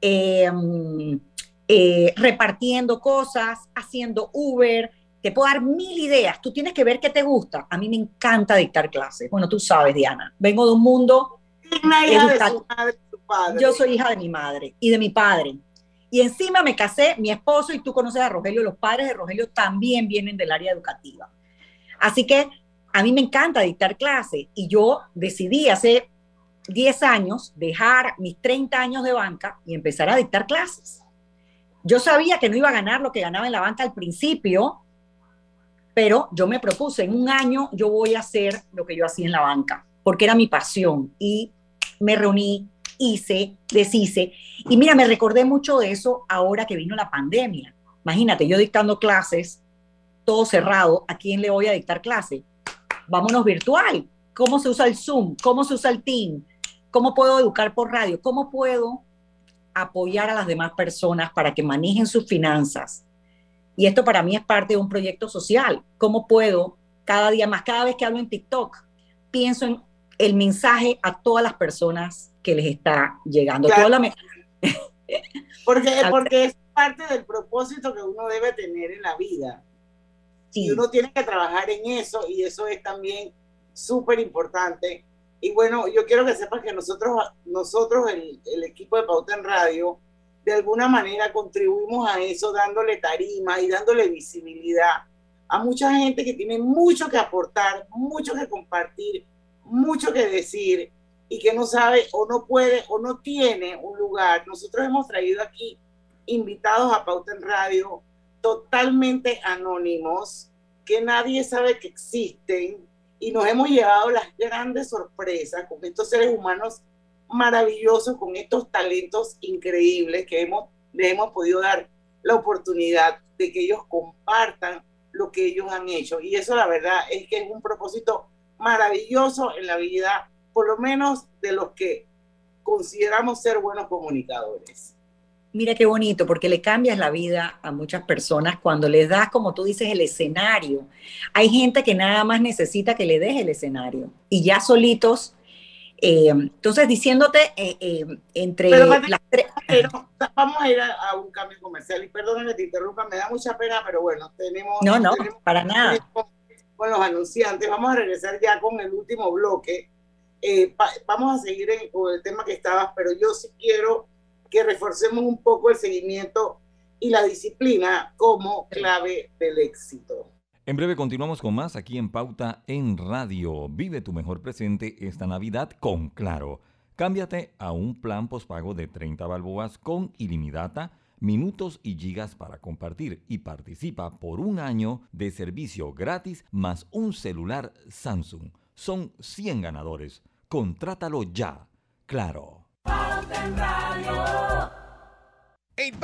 S15: eh, mm, eh, repartiendo cosas, haciendo Uber. Te puedo dar mil ideas. Tú tienes que ver qué te gusta. A mí me encanta dictar clases. Bueno, tú sabes, Diana. Vengo de un mundo
S1: hija de su madre, su padre.
S15: yo soy hija de mi madre y de mi padre. Y encima me casé, mi esposo, y tú conoces a Rogelio, los padres de Rogelio también vienen del área educativa. Así que a mí me encanta dictar clases y yo decidí hace 10 años dejar mis 30 años de banca y empezar a dictar clases. Yo sabía que no iba a ganar lo que ganaba en la banca al principio, pero yo me propuse, en un año yo voy a hacer lo que yo hacía en la banca, porque era mi pasión y me reuní, hice, deshice. Y mira, me recordé mucho de eso ahora que vino la pandemia. Imagínate, yo dictando clases, todo cerrado, ¿a quién le voy a dictar clase? Vámonos virtual. ¿Cómo se usa el Zoom? ¿Cómo se usa el Team? ¿Cómo puedo educar por radio? ¿Cómo puedo apoyar a las demás personas para que manejen sus finanzas? Y esto para mí es parte de un proyecto social. ¿Cómo puedo cada día más, cada vez que hablo en TikTok, pienso en el mensaje a todas las personas que les está llegando.
S1: Claro.
S15: La-
S1: Porque, porque es parte del propósito que uno debe tener en la vida. Y uno tiene que trabajar en eso y eso es también súper importante. Y bueno, yo quiero que sepas que nosotros, nosotros el, el equipo de Pauta en Radio, de alguna manera contribuimos a eso dándole tarima y dándole visibilidad a mucha gente que tiene mucho que aportar, mucho que compartir, mucho que decir y que no sabe o no puede o no tiene un lugar. Nosotros hemos traído aquí invitados a Pauta en Radio totalmente anónimos, que nadie sabe que existen y nos hemos llevado las grandes sorpresas con estos seres humanos maravillosos, con estos talentos increíbles que hemos, les hemos podido dar la oportunidad de que ellos compartan lo que ellos han hecho. Y eso la verdad es que es un propósito maravilloso en la vida, por lo menos de los que consideramos ser buenos comunicadores.
S15: Mira qué bonito, porque le cambias la vida a muchas personas cuando les das, como tú dices, el escenario. Hay gente que nada más necesita que le des el escenario y ya solitos. eh, entonces, diciéndote eh, eh, entre
S1: Pero,
S15: las tres.
S1: pero vamos a ir a, a un cambio comercial y perdóname que te interrumpa, me da mucha pena, pero bueno, tenemos,
S15: No, no,
S1: tenemos
S15: para nada.
S1: con, con los anunciantes. Vamos a regresar ya con el último bloque. Pa- vamos a seguir en- con el tema que estabas, pero yo sí quiero que reforcemos un poco el seguimiento y la disciplina como clave del éxito.
S8: En breve continuamos con más aquí en Pauta en Radio. Vive tu mejor presente esta Navidad con Claro. Cámbiate a un plan postpago de 30 balboas con ilimitada, minutos y gigas para compartir y participa por un año de servicio gratis más un celular Samsung. Son 100 ganadores. Contrátalo ya. Claro.
S17: En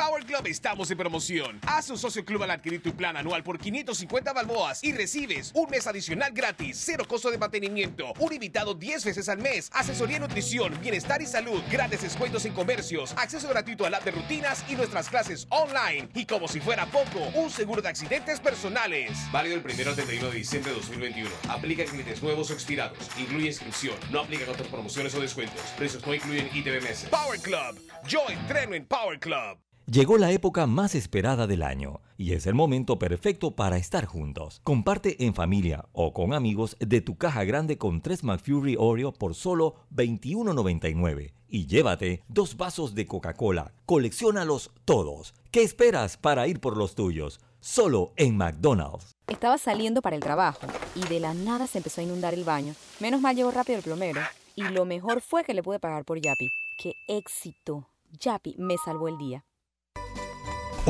S17: Power Club estamos en promoción. Haz un socio club al adquirir tu plan anual por 550 balboas y recibes un mes adicional gratis, cero costo de mantenimiento, un invitado 10 veces al mes, asesoría en nutrición, bienestar y salud, grandes descuentos en comercios, acceso gratuito al app de rutinas y nuestras clases online. Y como si fuera poco, un seguro de accidentes personales.
S22: Válido el 1 al 31 de diciembre de 2021. Aplica clientes nuevos o expirados. Incluye inscripción. No aplican otras promociones o descuentos. Precios no incluyen ITBMS.
S17: Power Club. Yo entreno en Power Club.
S8: Llegó la época más esperada del año y es el momento perfecto para estar juntos. Comparte en familia o con amigos de tu caja grande con 3 McFlurry Oreo por solo $21.99 y llévate dos vasos de Coca-Cola. Colecciónalos todos. ¿Qué esperas para ir por los tuyos? Solo en McDonald's.
S23: Estaba saliendo para el trabajo y de la nada se empezó a inundar el baño. Menos mal llegó rápido el plomero. Y lo mejor fue que le pude pagar por Yapi. ¡Qué éxito! Yapi me salvó el día.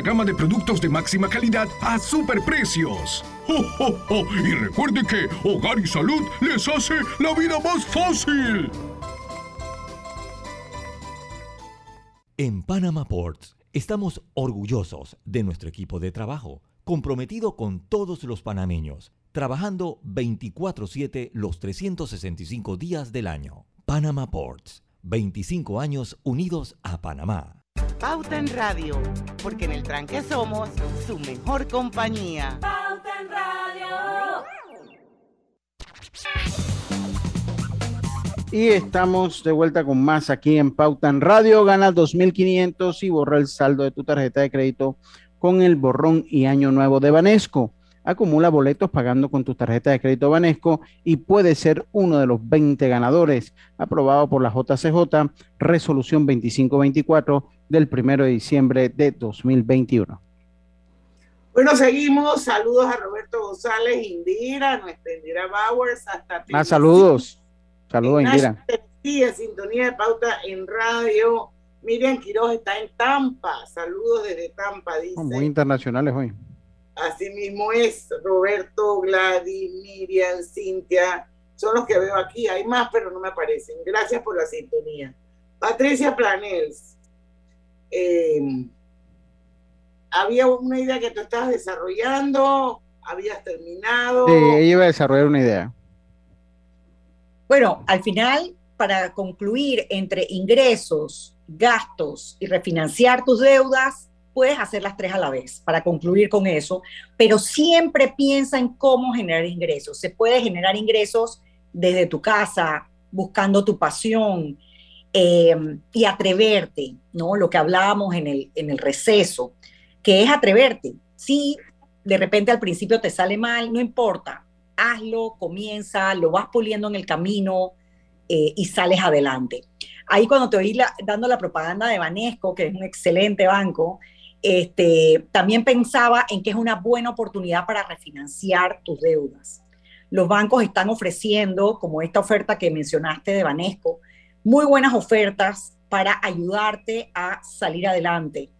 S24: gama de productos de máxima calidad a superprecios. ¡Oh, oh, oh! Y recuerde que Hogar y Salud les hace la vida más fácil.
S8: En Panama Ports estamos orgullosos de nuestro equipo de trabajo, comprometido con todos los panameños, trabajando 24/7 los 365 días del año. Panama Ports, 25 años unidos a Panamá.
S20: Pauta en Radio, porque en el tranque somos su mejor compañía.
S5: Pauta en Radio.
S21: Y estamos de vuelta con más aquí en Pauta en Radio. Gana 2.500 y borra el saldo de tu tarjeta de crédito con el borrón y año nuevo de Banesco. Acumula boletos pagando con tu tarjeta de crédito Banesco y puede ser uno de los 20 ganadores. Aprobado por la JCJ, resolución 2524 del 1 de diciembre de 2021.
S1: Bueno, seguimos. Saludos a Roberto González, Indira, nuestra Indira Bowers, hasta
S21: Más saludos. Saludos,
S1: Nashville,
S21: Indira.
S1: En sintonía de pauta en radio. Miriam Quiroz está en Tampa. Saludos desde Tampa, dice.
S21: Muy internacionales hoy.
S1: Así mismo es Roberto, Gladys, Miriam, Cintia. Son los que veo aquí. Hay más, pero no me aparecen. Gracias por la sintonía. Patricia Planels, eh, ¿había una idea que tú estabas desarrollando? ¿Habías terminado?
S21: Sí, ella iba a desarrollar una idea.
S15: Bueno, al final, para concluir entre ingresos, gastos y refinanciar tus deudas, puedes hacer las tres a la vez para concluir con eso, pero siempre piensa en cómo generar ingresos. Se puede generar ingresos desde tu casa, buscando tu pasión eh, y atreverte, ¿no? Lo que hablábamos en el, en el receso, que es atreverte. Si de repente al principio te sale mal, no importa, hazlo, comienza, lo vas puliendo en el camino eh, y sales adelante. Ahí cuando te oí dando la propaganda de Banesco, que es un excelente banco, este, también pensaba en que es una buena oportunidad para refinanciar tus deudas. Los bancos están ofreciendo, como esta oferta que mencionaste de Banesco, muy buenas ofertas para ayudarte a salir adelante.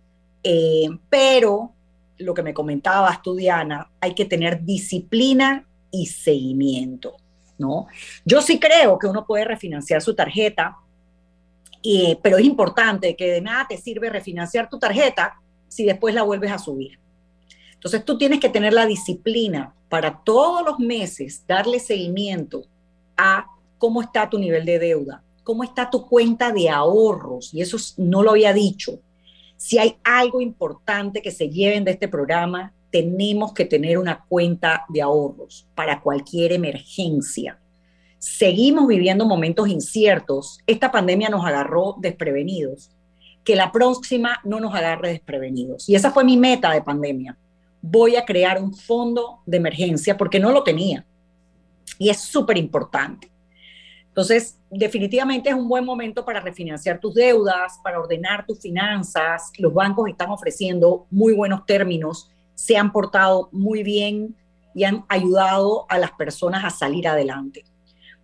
S15: Eh, pero lo que me comentabas tú, Diana, hay que tener disciplina y seguimiento, ¿no? Yo sí creo que uno puede refinanciar su tarjeta, pero es importante que de nada te sirve refinanciar tu tarjeta si después la vuelves a subir. Entonces tú tienes que tener la disciplina para todos los meses darle seguimiento a cómo está tu nivel de deuda, cómo está tu cuenta de ahorros, y eso no lo había dicho. Si hay algo importante que se lleven de este programa, tenemos que tener una cuenta de ahorros para cualquier emergencia. Seguimos viviendo momentos inciertos. Esta pandemia nos agarró desprevenidos. Que la próxima no nos agarre desprevenidos. Y esa fue mi meta de pandemia. Voy a crear un fondo de emergencia porque no lo tenía. Y es súper importante. Entonces, definitivamente es un buen momento para refinanciar tus deudas, para ordenar tus finanzas. Los bancos están ofreciendo muy buenos términos se han portado muy bien y han ayudado a las personas a salir adelante.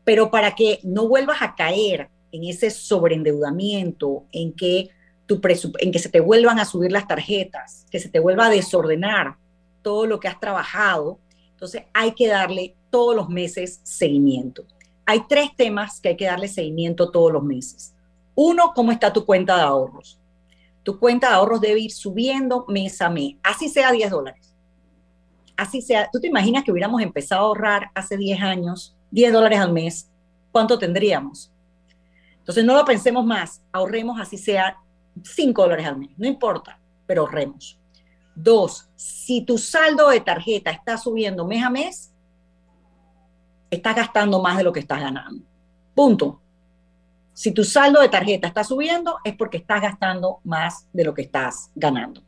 S15: Pero para que no vuelvas a caer en ese sobreendeudamiento, en que, tu en que se te vuelvan a subir las tarjetas, que se te vuelva a desordenar todo lo que has trabajado, entonces hay que darle todos los meses seguimiento. Hay tres temas que hay que darle seguimiento todos los meses. Uno, ¿cómo está tu cuenta de ahorros? tu cuenta de ahorros debe ir subiendo mes a mes, así sea 10 dólares. Así sea, tú te imaginas que hubiéramos empezado a ahorrar hace 10 años, 10 dólares al mes, ¿cuánto tendríamos? Entonces no lo pensemos más, ahorremos así sea 5 dólares al mes, no importa, pero ahorremos. Dos, si tu saldo de tarjeta está subiendo mes a mes, estás gastando más de lo que estás ganando. Punto. Si tu saldo de tarjeta está subiendo, es porque estás gastando más de lo que estás ganando.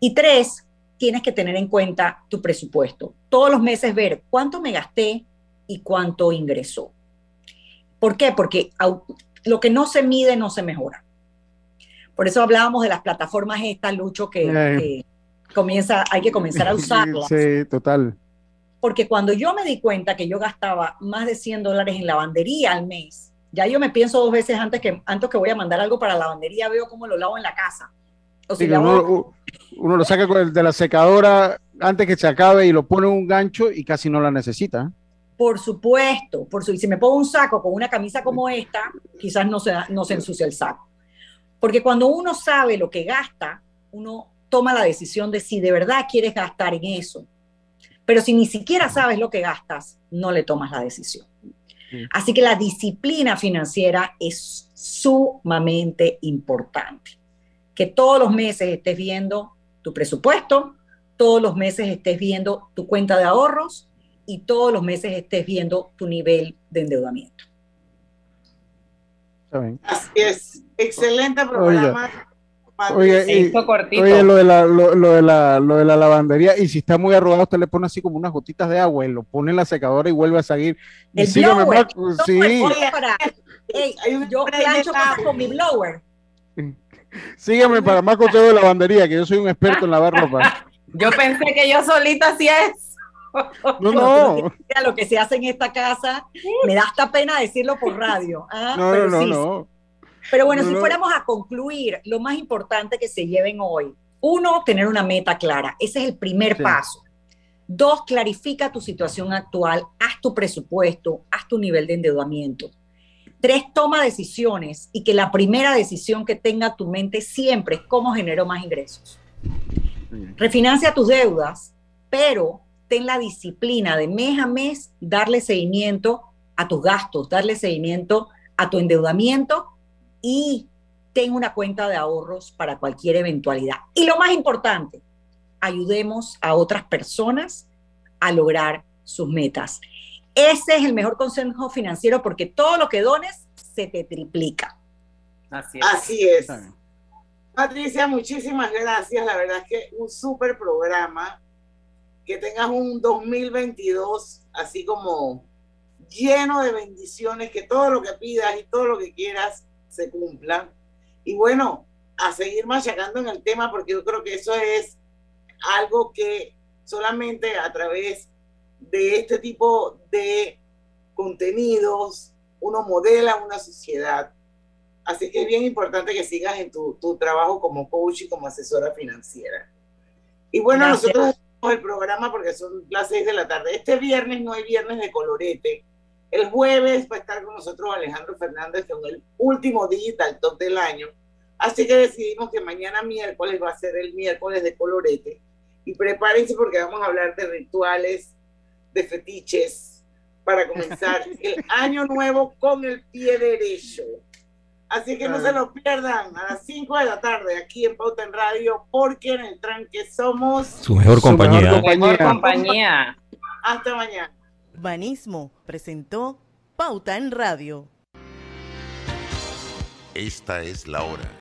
S15: Y tres, tienes que tener en cuenta tu presupuesto. Todos los meses ver cuánto me gasté y cuánto ingresó. ¿Por qué? Porque lo que no se mide no se mejora. Por eso hablábamos de las plataformas estas, Lucho, que, que comienza, hay que comenzar a usarlas.
S21: Sí, total.
S15: Porque cuando yo me di cuenta que yo gastaba más de 100 dólares en lavandería al mes, ya yo me pienso dos veces antes que, antes que voy a mandar algo para la lavandería, veo cómo lo lavo en la casa.
S21: O uno, lo saca de la secadora antes que se acabe y lo pone en un gancho y casi no la necesita.
S15: Por supuesto, por su, y si me pongo un saco con una camisa como esta, quizás no se, no se ensucia el saco. Porque cuando uno sabe lo que gasta, uno toma la decisión de si de verdad quieres gastar en eso. Pero si ni siquiera sabes lo que gastas, no le tomas la decisión. Así que la disciplina financiera es sumamente importante. Que todos los meses estés viendo tu presupuesto, todos los meses estés viendo tu cuenta de ahorros y todos los meses estés viendo tu nivel de endeudamiento.
S1: Así es. Excelente programa.
S21: Oye, lo de, la, lo, de la, lo de la lavandería, y si está muy arrugado, usted le pone así como unas gotitas de agua y lo pone en la secadora y vuelve a seguir. Y sígame más, sí.
S15: yo plancho cosas con mi blower.
S21: Sígueme para más consejo de lavandería, que yo soy un experto en lavar ropa.
S3: Yo pensé que yo solita hacía eso.
S21: No, no.
S15: Lo que se hace en esta casa, me da hasta pena decirlo por radio. ¿ah?
S21: No, no, no, no.
S15: Pero bueno, si fuéramos a concluir, lo más importante que se lleven hoy, uno, tener una meta clara. Ese es el primer paso. Dos, clarifica tu situación actual, haz tu presupuesto, haz tu nivel de endeudamiento. Tres, toma decisiones y que la primera decisión que tenga tu mente siempre es cómo genero más ingresos. Refinancia tus deudas, pero ten la disciplina de mes a mes darle seguimiento a tus gastos, darle seguimiento a tu endeudamiento y ten una cuenta de ahorros para cualquier eventualidad. Y lo más importante, ayudemos a otras personas a lograr sus metas. Ese es el mejor consejo financiero porque todo lo que dones se te triplica.
S3: Así es.
S1: Así es. Patricia, muchísimas gracias. La verdad es que un súper programa. Que tengas un 2022 así como lleno de bendiciones, que todo lo que pidas y todo lo que quieras se cumpla. Y bueno, a seguir machacando en el tema porque yo creo que eso es algo que solamente a través de este tipo de contenidos uno modela una sociedad. Así que es bien importante que sigas en tu, tu trabajo como coach y como asesora financiera. Y bueno,
S15: Gracias.
S1: nosotros el programa porque son las seis de la tarde. Este viernes no hay viernes de colorete. El jueves va a estar con nosotros Alejandro Fernández con el último Digital Top del año. Así que decidimos que mañana miércoles va a ser el miércoles de colorete. Y prepárense porque vamos a hablar de rituales, de fetiches, para comenzar el año nuevo con el pie derecho. Así que no se lo pierdan a las 5 de la tarde aquí en Pauta en Radio, porque en el tranque somos
S8: Su mejor compañía.
S3: Mejor compañía.
S1: Hasta mañana.
S20: Banismo presentó Pauta en Radio.
S25: Esta es la hora.